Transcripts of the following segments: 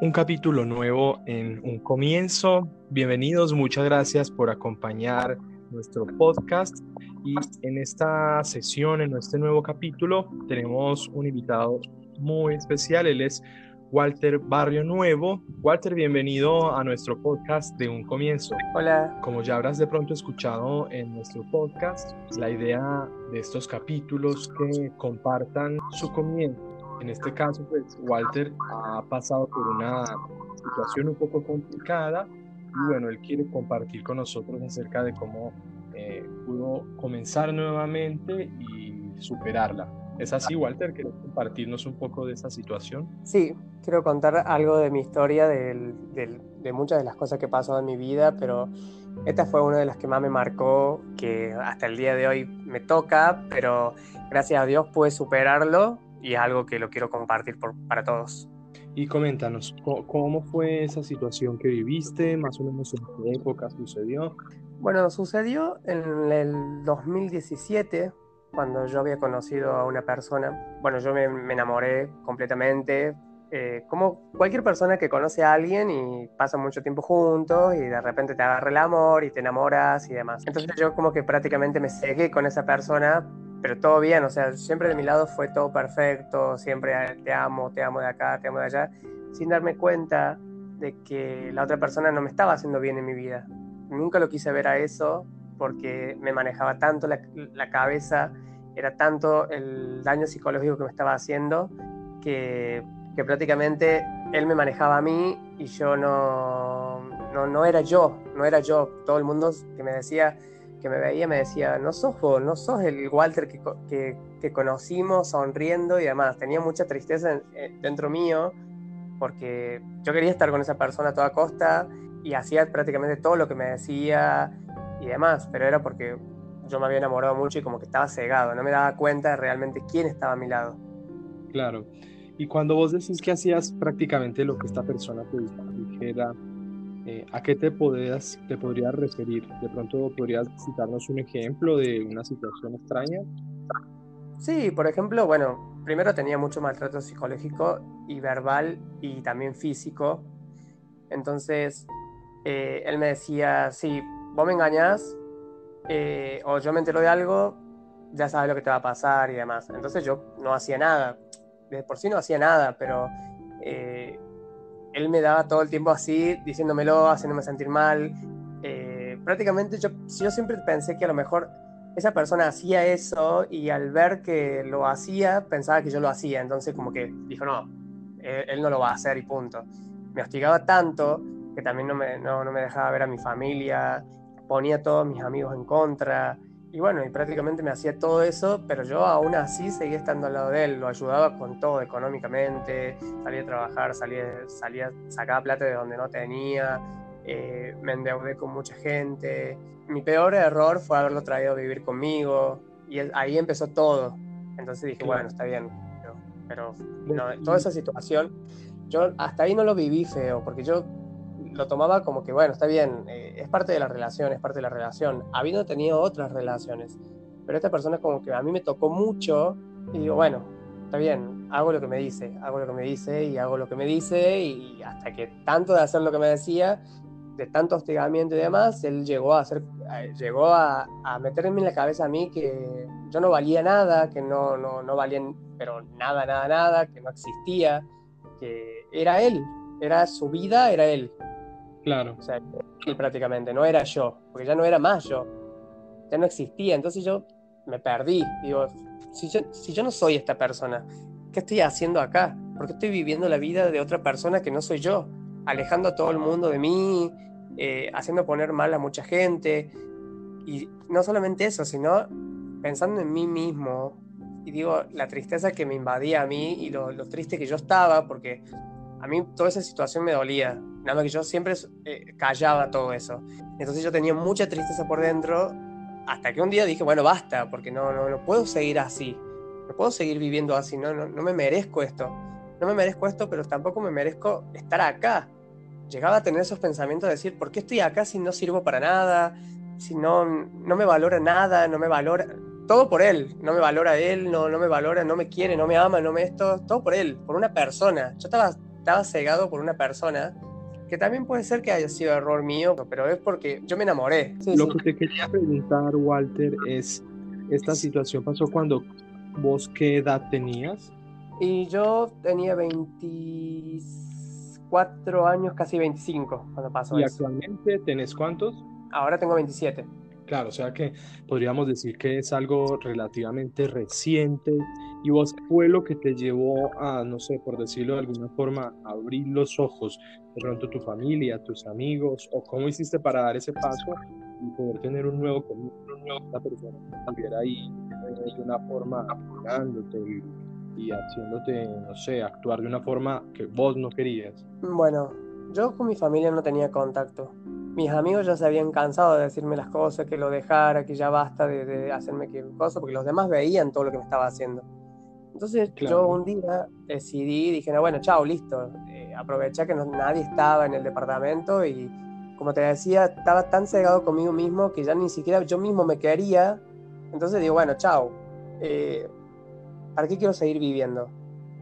un capítulo nuevo en un comienzo. Bienvenidos, muchas gracias por acompañar nuestro podcast. Y en esta sesión, en este nuevo capítulo, tenemos un invitado muy especial. Él es Walter Barrio Nuevo. Walter, bienvenido a nuestro podcast de Un Comienzo. Hola. Como ya habrás de pronto escuchado en nuestro podcast, la idea de estos capítulos que compartan su comienzo. En este caso, pues Walter ha pasado por una situación un poco complicada y bueno, él quiere compartir con nosotros acerca de cómo eh, pudo comenzar nuevamente y superarla. ¿Es así, Walter? ¿Quieres compartirnos un poco de esa situación? Sí, quiero contar algo de mi historia, de, muchas de las cosas que pasó en mi vida, pero esta fue una de las que más me marcó, que hasta el día de hoy me toca, pero gracias a Dios pude superarlo y es algo que lo quiero compartir por, para todos. Y coméntanos, ¿cómo fue esa situación que viviste? ¿Más o menos en qué época sucedió? Bueno, sucedió en el 2017, cuando yo había conocido a una persona. Bueno, yo me, enamoré completamente, eh, como cualquier persona que conoce a alguien y pasa mucho tiempo juntos y de repente te agarra el amor y te enamoras y demás. Entonces yo como que prácticamente me cegué con esa persona, pero todo bien, o sea, siempre de mi lado fue todo perfecto, siempre te amo, te amo de acá, te amo de allá, sin darme cuenta de que la otra persona no me estaba haciendo bien en mi vida. Nunca lo quise ver a eso porque me manejaba tanto la, cabeza, era tanto el daño psicológico que me estaba haciendo que, que prácticamente él me manejaba a mí y yo no, no, no era yo, no era yo. Todo el mundo que me decía, que me veía me decía, no sos vos, no sos el Walter que, que, conocimos sonriendo y demás. Tenía mucha tristeza eh, dentro mío porque yo quería estar con esa persona a toda costa y hacía prácticamente todo lo que me decía y demás, pero era porque yo me había enamorado mucho y como que estaba cegado, no me daba cuenta realmente quién estaba a mi lado. Claro. Y cuando vos decís que hacías prácticamente lo que esta persona te dijera, eh, ¿a qué te, podrías, te podrías referir? ¿De pronto podrías citarnos un ejemplo de una situación extraña? Sí, por ejemplo, bueno, primero tenía mucho maltrato psicológico y verbal y también físico. Entonces, eh, él me decía, sí, vos me engañás eh, o yo me entero de algo, ya sabes lo que te va a pasar y demás. Entonces yo no hacía nada, de por sí no hacía nada, pero él me daba todo el tiempo así, diciéndomelo, haciéndome sentir mal. Eh, prácticamente yo, siempre pensé que a lo mejor esa persona hacía eso y al ver que lo hacía, pensaba que yo lo hacía. Entonces como que dijo, no, él, no lo va a hacer y punto. Me hostigaba tanto que también no me, no, no me dejaba ver a mi familia, ponía a todos mis amigos en contra. Y bueno, y prácticamente me hacía todo eso, pero yo aún así seguía estando al lado de él, lo ayudaba con todo económicamente, salía a trabajar, salía, salía sacaba plata de donde no tenía, eh, me endeudé con mucha gente. Mi peor error fue haberlo traído a vivir conmigo y ahí empezó todo. Entonces dije, bueno, está bien, pero, toda esa situación, yo hasta ahí no lo viví feo, porque yo lo tomaba como que, bueno, está bien, eh, es parte de la relación, es parte de la relación, habiendo tenido otras relaciones. Pero esta persona como que a mí me tocó mucho y digo, bueno, está bien, hago lo que me dice, hago lo que me dice y hago lo que me dice y hasta que tanto de hacer lo que me decía, de tanto hostigamiento y demás, él llegó a hacer, eh, llegó a, a meterme en la cabeza a mí que yo no valía nada, que no, no, no valía, pero nada, nada, nada, que no existía, que era él, era su vida, era él. Claro. O sea, prácticamente, no era yo, porque ya no era más yo, ya no existía, entonces yo me perdí, digo, si yo, si yo no soy esta persona, ¿qué estoy haciendo acá? Porque estoy viviendo la vida de otra persona que no soy yo, alejando a todo el mundo de mí, eh, haciendo poner mal a mucha gente, y no solamente eso, sino pensando en mí mismo, y digo, la tristeza que me invadía a mí y lo, lo triste que yo estaba, porque a mí toda esa situación me dolía. Nada más que yo siempre eh, callaba todo eso. Entonces yo tenía mucha tristeza por dentro hasta que un día dije, bueno, basta, porque no, no, no puedo seguir así. No puedo seguir viviendo así, no, no, no me merezco esto. No me merezco esto, pero tampoco me merezco estar acá. Llegaba a tener esos pensamientos de decir, ¿por qué estoy acá si no sirvo para nada? Si no, no me valora nada, no me valora... Todo por él, no me valora él, no, no me valora, no me quiere, no me ama, no me esto, todo por él, por una persona. Yo estaba estaba cegado por una persona que también puede ser que haya sido error mío, pero es porque yo me enamoré. Lo que te quería preguntar, Walter, es, ¿esta situación pasó cuando vos qué edad tenías? Y yo tenía 24 años, casi 25 cuando pasó ¿Y actualmente tenés cuántos? Ahora tengo 27. Claro, o sea que podríamos decir que es algo relativamente reciente y vos fue lo que te llevó a, no sé, por decirlo de alguna forma, abrir los ojos, de pronto tu familia, tus amigos, o cómo hiciste para dar ese paso y poder tener un nuevo conmigo, una nueva persona que ahí eh, de una forma apoyándote y, haciéndote, no sé, actuar de una forma que vos no querías. Bueno, yo con mi familia no tenía contacto mis amigos ya se habían cansado de decirme las cosas, que lo dejara, que ya basta de, hacerme cosas, porque los demás veían todo lo que me estaba haciendo. Entonces yo un día decidí, dije, no, bueno, chao, listo. Eh, aproveché que no, nadie estaba en el departamento y, como te decía, estaba tan cegado conmigo mismo que ya ni siquiera yo mismo me quería. Entonces digo, bueno, chao. Eh, ¿Para qué quiero seguir viviendo?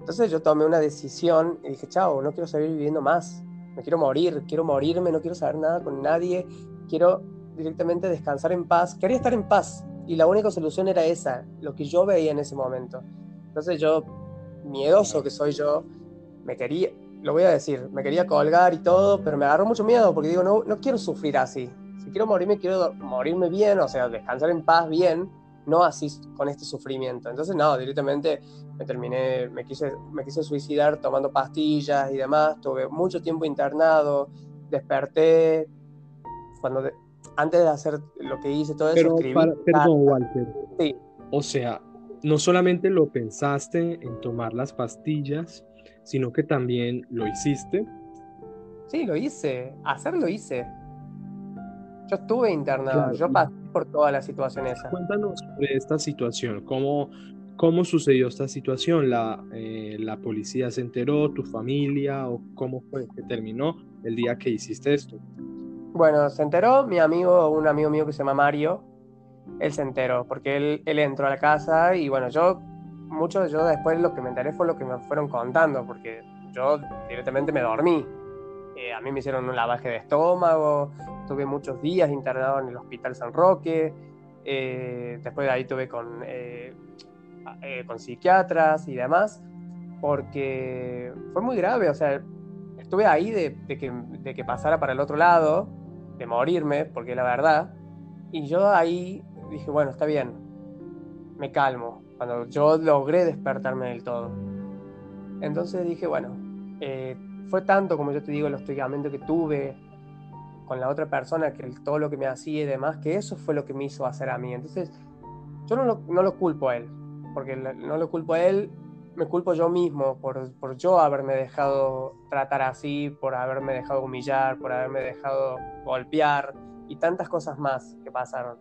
Entonces yo tomé una decisión y dije, chao, no quiero seguir viviendo más me quiero morir, quiero morirme, no quiero saber nada con nadie, quiero directamente descansar en paz, quería estar en paz y la única solución era esa, lo que yo veía en ese momento. Entonces yo, miedoso que soy yo, me quería, lo voy a decir, me quería colgar y todo, pero me agarró mucho miedo porque digo, no, no quiero sufrir así. Si quiero morirme, quiero morirme bien, o sea, descansar en paz bien, no así con este sufrimiento. Entonces, no, directamente me terminé, me quise, me quise suicidar tomando pastillas y demás, tuve mucho tiempo internado, desperté, cuando antes de hacer lo que hice, todo eso, escribí. perdón, Walter. Sí. O sea, no solamente lo pensaste en tomar las pastillas, sino que también lo hiciste. Sí, lo hice, hacerlo hice. Yo estuve internado, yo pasé por toda la situación esa. Cuéntanos sobre esta situación, cómo, cómo sucedió esta situación, ¿La, eh, la policía se enteró, tu familia o cómo fue que terminó el día que hiciste esto. Bueno, se enteró mi amigo, un amigo mío que se llama Mario, él se enteró porque él, él entró a la casa y bueno, yo, mucho yo después lo que me enteré fue lo que me fueron contando porque yo directamente me dormí. Eh, a mí me hicieron un lavaje de estómago, tuve muchos días internado en el Hospital San Roque, eh, después de ahí tuve con, eh, con psiquiatras y demás, porque fue muy grave, o sea, estuve ahí de, que, de que pasara para el otro lado, de morirme, porque la verdad, y yo ahí dije, bueno, está bien, me calmo, cuando yo logré despertarme del todo. Entonces dije, bueno, eh, fue tanto, como yo te digo, el hostigamiento que tuve con la otra persona, que todo lo que me hacía y demás, que eso fue lo que me hizo hacer a mí. Entonces, yo no lo, no lo culpo a él, porque no lo culpo a él, me culpo yo mismo por, por, yo haberme dejado tratar así, por haberme dejado humillar, por haberme dejado golpear y tantas cosas más que pasaron.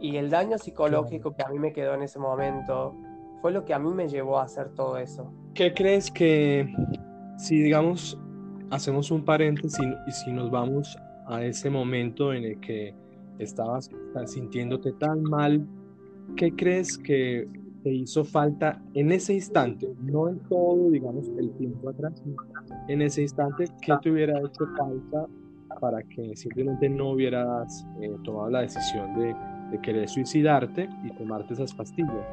Y el daño psicológico que a mí me quedó en ese momento fue lo que a mí me llevó a hacer todo eso. ¿Qué crees que si digamos, hacemos un paréntesis y si nos vamos a ese momento en el que estabas sintiéndote tan mal, ¿qué crees que te hizo falta en ese instante? No en todo, digamos, el tiempo atrás, en ese instante, ¿qué te hubiera hecho falta para que simplemente no hubieras eh, tomado la decisión de, de querer suicidarte y tomarte esas pastillas?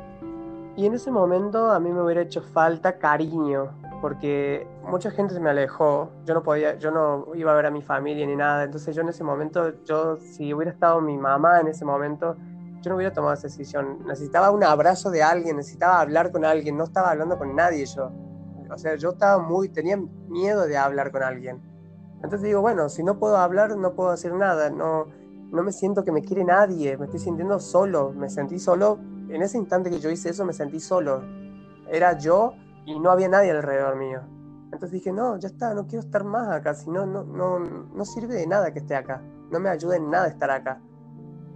Y en ese momento a mí me hubiera hecho falta cariño, porque mucha gente se me alejó, yo no podía, yo no iba a ver a mi familia ni nada, entonces yo en ese momento, yo si hubiera estado mi mamá en ese momento, yo no hubiera tomado esa decisión, necesitaba un abrazo de alguien, necesitaba hablar con alguien, no estaba hablando con nadie yo, o sea, yo estaba muy, tenía miedo de hablar con alguien, entonces digo, bueno, si no puedo hablar, no puedo hacer nada, no, no me siento que me quiere nadie, me estoy sintiendo solo, me sentí solo, en ese instante que yo hice eso me sentí solo, era yo y no había nadie alrededor mío. Entonces dije, no, ya está, no quiero estar más acá, si no, no, no, sirve de nada que esté acá, no me ayuda en nada estar acá.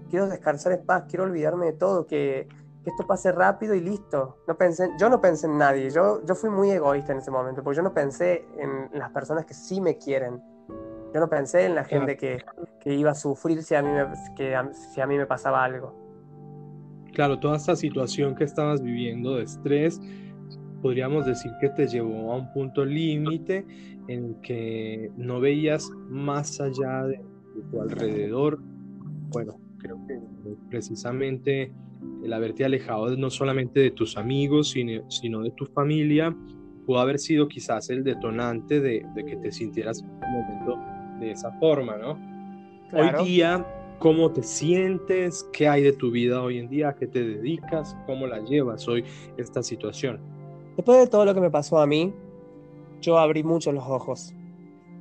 Quiero descansar en paz, quiero olvidarme de todo, que, que esto pase rápido y listo. No pensé, yo no pensé en nadie, yo, yo fui muy egoísta en ese momento, porque yo no pensé en las personas que sí me quieren. Yo no pensé en la gente que, que iba a sufrir si a, mí que, si a mí me pasaba algo. Claro, toda esta situación que estabas viviendo de estrés podríamos decir que te llevó a un punto límite en que no veías más allá de, tu alrededor. Bueno, creo que precisamente el haberte alejado no solamente de tus amigos, sino, sino de tu familia, pudo haber sido quizás el detonante de, que te sintieras en un momento de esa forma, ¿no? Hoy día, ¿cómo te sientes? ¿Qué hay de tu vida hoy en día? ¿A qué te dedicas? ¿Cómo la llevas hoy esta situación? Después de todo lo que me pasó a mí, yo abrí mucho los ojos.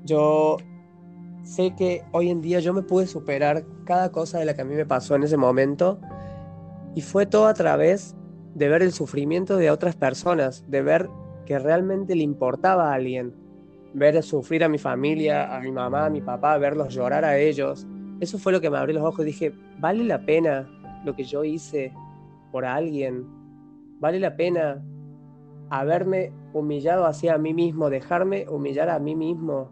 Yo sé que hoy en día yo me pude superar cada cosa de la que a mí me pasó en ese momento y fue todo a través de ver el sufrimiento de otras personas, de ver que realmente le importaba a alguien, ver sufrir a mi familia, a mi mamá, a mi papá, verlos llorar a ellos. Eso fue lo que me abrió los ojos. Dije, vale la pena lo que yo hice por alguien, vale la pena haberme humillado hacia mí mismo, dejarme humillar a mí mismo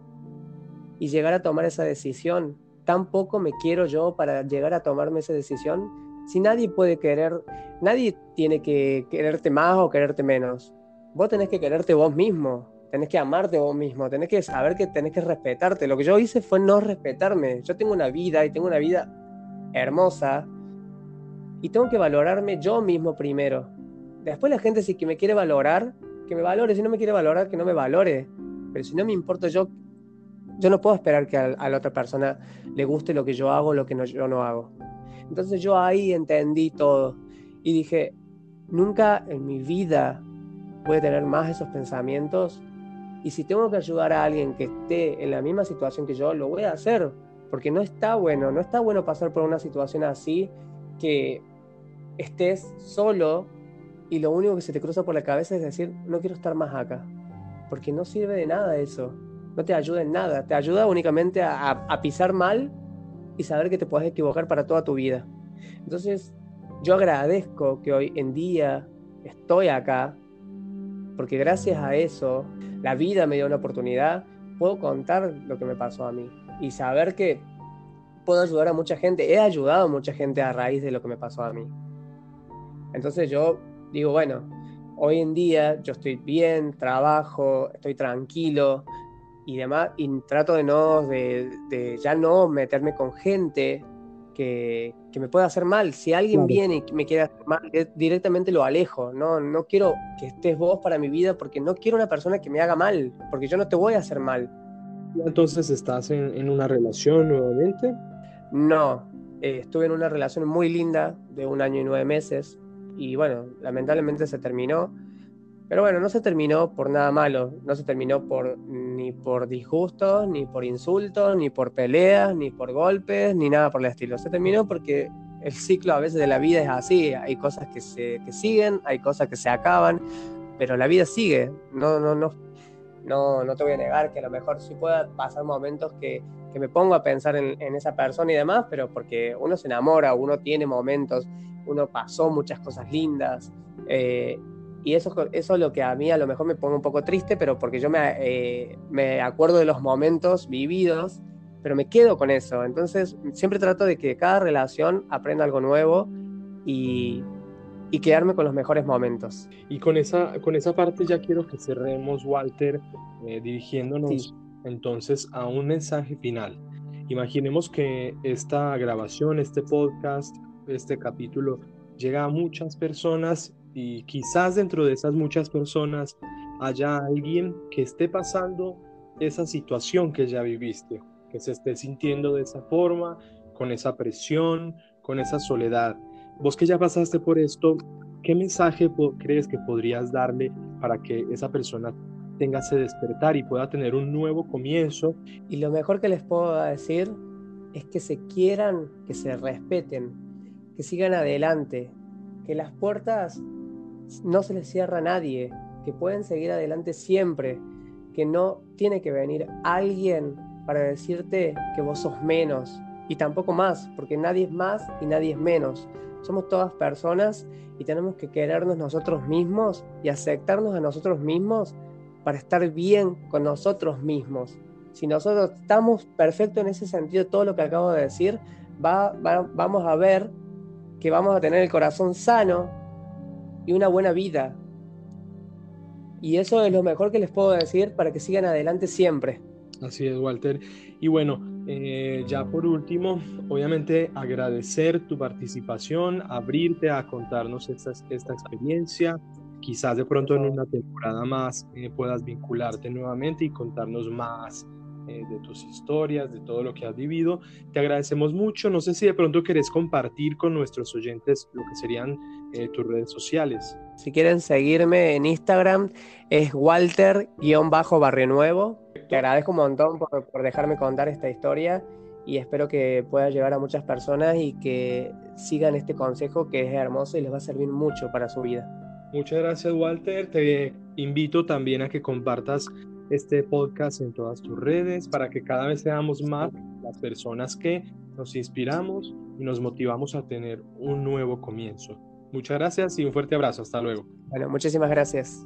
y llegar a tomar esa decisión. Tampoco me quiero yo para llegar a tomarme esa decisión. Si nadie puede querer, nadie tiene que quererte más o quererte menos. Vos tenés que quererte vos mismo, tenés que amarte vos mismo, tenés que saber que tenés que respetarte. Lo que yo hice fue no respetarme. Yo tengo una vida y tengo una vida hermosa y tengo que valorarme yo mismo primero. Después la gente si que me quiere valorar, que me valore, si no me quiere valorar, que no me valore. Pero si no me importa yo, yo no puedo esperar que a, la otra persona le guste lo que yo hago, lo que no, yo no hago. Entonces yo ahí entendí todo y dije, nunca en mi vida voy a tener más esos pensamientos y si tengo que ayudar a alguien que esté en la misma situación que yo, lo voy a hacer, porque no está bueno, no está bueno pasar por una situación así que estés solo y lo único que se te cruza por la cabeza es decir, no quiero estar más acá, porque no sirve de nada eso, no te ayuda en nada, te ayuda únicamente a, pisar mal y saber que te puedes equivocar para toda tu vida. Entonces, yo agradezco que hoy en día estoy acá, porque gracias a eso, la vida me dio una oportunidad, puedo contar lo que me pasó a mí y saber que puedo ayudar a mucha gente. He ayudado a mucha gente a raíz de lo que me pasó a mí. Entonces yo digo, bueno, hoy en día yo estoy bien, trabajo, estoy tranquilo y demás, y trato de no, de, ya no meterme con gente que, me pueda hacer mal. Si alguien viene y me quiere hacer mal, directamente lo alejo. No, no quiero que estés vos para mi vida porque no quiero una persona que me haga mal, porque yo no te voy a hacer mal. Entonces, ¿estás en, una relación nuevamente? No, eh, estuve en una relación muy linda de un año y nueve meses y bueno, lamentablemente se terminó. Pero bueno, no se terminó por nada malo, no se terminó por, ni por disgustos, ni por insultos, ni por peleas, ni por golpes, ni nada por el estilo. Se terminó porque el ciclo a veces de la vida es así, hay cosas que, se, que siguen, hay cosas que se acaban, pero la vida sigue. No, no, no, no, no te voy a negar que a lo mejor sí pueda pasar momentos que, que me pongo a pensar en, en, esa persona y demás, pero porque uno se enamora, uno tiene momentos uno pasó muchas cosas lindas. Eh, y eso, eso es lo que a mí a lo mejor me pone un poco triste, pero porque yo me, eh, me acuerdo de los momentos vividos, pero me quedo con eso. Entonces siempre trato de que cada relación aprenda algo nuevo y, y quedarme con los mejores momentos. Y con esa, con esa parte ya quiero que cerremos, Walter, eh, dirigiéndonos entonces a un mensaje final. Imaginemos que esta grabación, este podcast, este capítulo llega a muchas personas y quizás dentro de esas muchas personas haya alguien que esté pasando esa situación que ya viviste, que se esté sintiendo de esa forma, con esa presión, con esa soledad. Vos que ya pasaste por esto, ¿qué mensaje crees que podrías darle para que esa persona tenga ese despertar y pueda tener un nuevo comienzo? Y lo mejor que les puedo decir es que se quieran, que se respeten, que sigan adelante, que las puertas no se les cierra a nadie, que pueden seguir adelante siempre, que no tiene que venir alguien para decirte que vos sos menos y tampoco más, porque nadie es más y nadie es menos. Somos todas personas y tenemos que querernos nosotros mismos y aceptarnos a nosotros mismos para estar bien con nosotros mismos. Si nosotros estamos perfectos en ese sentido, todo lo que acabo de decir, va, vamos a ver que vamos a tener el corazón sano y una buena vida. Y eso es lo mejor que les puedo decir para que sigan adelante siempre. Así es, Walter. Y bueno, eh, ya por último, obviamente agradecer tu participación, abrirte a contarnos esta, esta experiencia. Quizás de pronto en una temporada más eh, puedas vincularte nuevamente y contarnos más eh, de tus historias, de todo lo que has vivido. Te agradecemos mucho. No sé si de pronto querés compartir con nuestros oyentes lo que serían tus redes sociales. Si quieren seguirme en Instagram es Walter-Barrio Nuevo te agradezco un montón por, dejarme contar esta historia y espero que pueda llegar a muchas personas y que sigan este consejo que es hermoso y les va a servir mucho para su vida. Muchas gracias Walter, te invito también a que compartas este podcast en todas tus redes para que cada vez seamos más las personas que nos inspiramos y nos motivamos a tener un nuevo comienzo. Muchas gracias y un fuerte abrazo. Hasta luego. Bueno, muchísimas gracias.